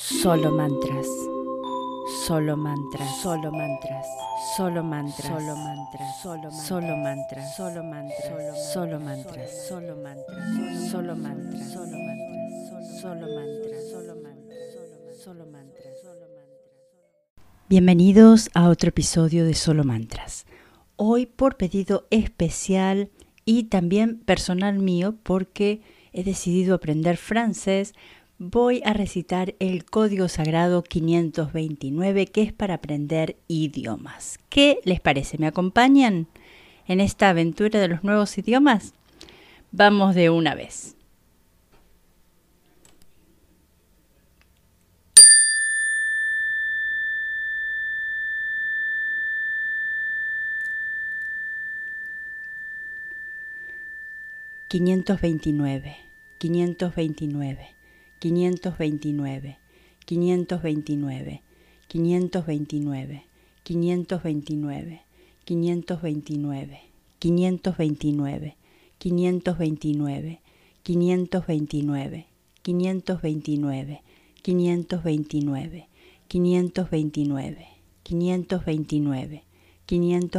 Solo mantras. Solo mantras. Solo mantras. Solo mantras. Solo mantras. Solo solo mantras. Solo mantras. Solo mantras. Solo mantras. Solo mantras. Solo mantras. Solo mantras. Solo mantras. Solo mantras. Bienvenidos a otro episodio de Solo Mantras. Hoy por pedido especial y también personal mío porque he decidido aprender francés voy a recitar el código sagrado 529 que es para aprender idiomas. ¿Qué les parece? ¿Me acompañan en esta aventura de los nuevos idiomas? Vamos de una vez. Quinientos veintinueve, quinientos veintinueve. 529, 529, 529, 529, 529, 529, 529, 529, 529, 529, 529, 529,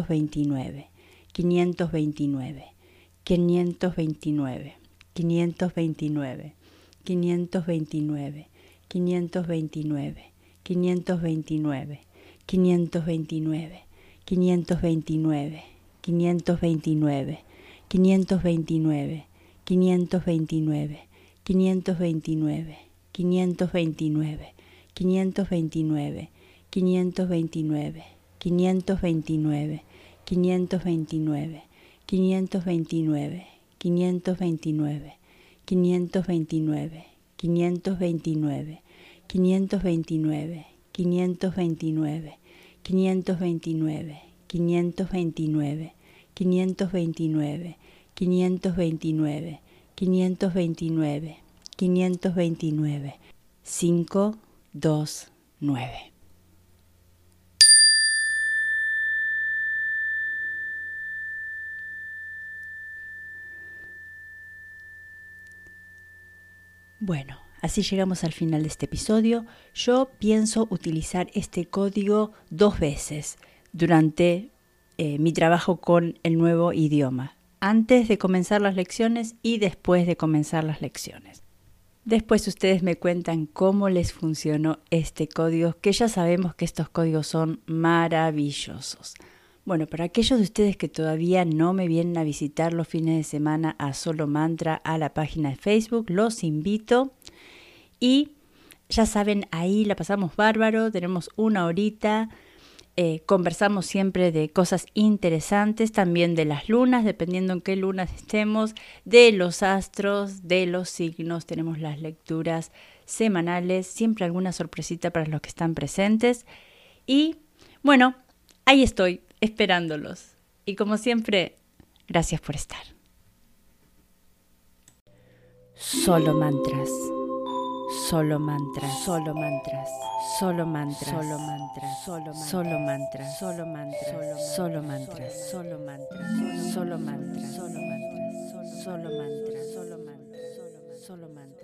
529, 529, 529, 529, 529, 529, 529, 529, 529, 529, 529, 529, 529, 529, 529, 529, 529, 529, 529, 529, 529, 529, 529, 529, 529, 529, 529, 529, 529, 529, 5, 2, 9. Bueno, así llegamos al final de este episodio. Yo pienso utilizar este código dos veces durante eh, mi trabajo con el nuevo idioma, antes de comenzar las lecciones y después de comenzar las lecciones. Después ustedes me cuentan cómo les funcionó este código, que ya sabemos que estos códigos son maravillosos. Bueno, para aquellos de ustedes que todavía no me vienen a visitar los fines de semana a Solo Mantra, a la página de Facebook, los invito. Y ya saben, ahí la pasamos bárbaro, tenemos una horita, eh, conversamos siempre de cosas interesantes, también de las lunas, dependiendo en qué lunas estemos, de los astros, de los signos, tenemos las lecturas semanales, siempre alguna sorpresita para los que están presentes. Y bueno, ahí estoy, esperándolos. Y como siempre, gracias por estar. Solo mantras. Solo mantras, solo mantras, solo mantras, solo mantras, solo mantras, solo mantras, solo mantras, solo mantras, solo mantras, solo mantras, solo mantras, solo mantras.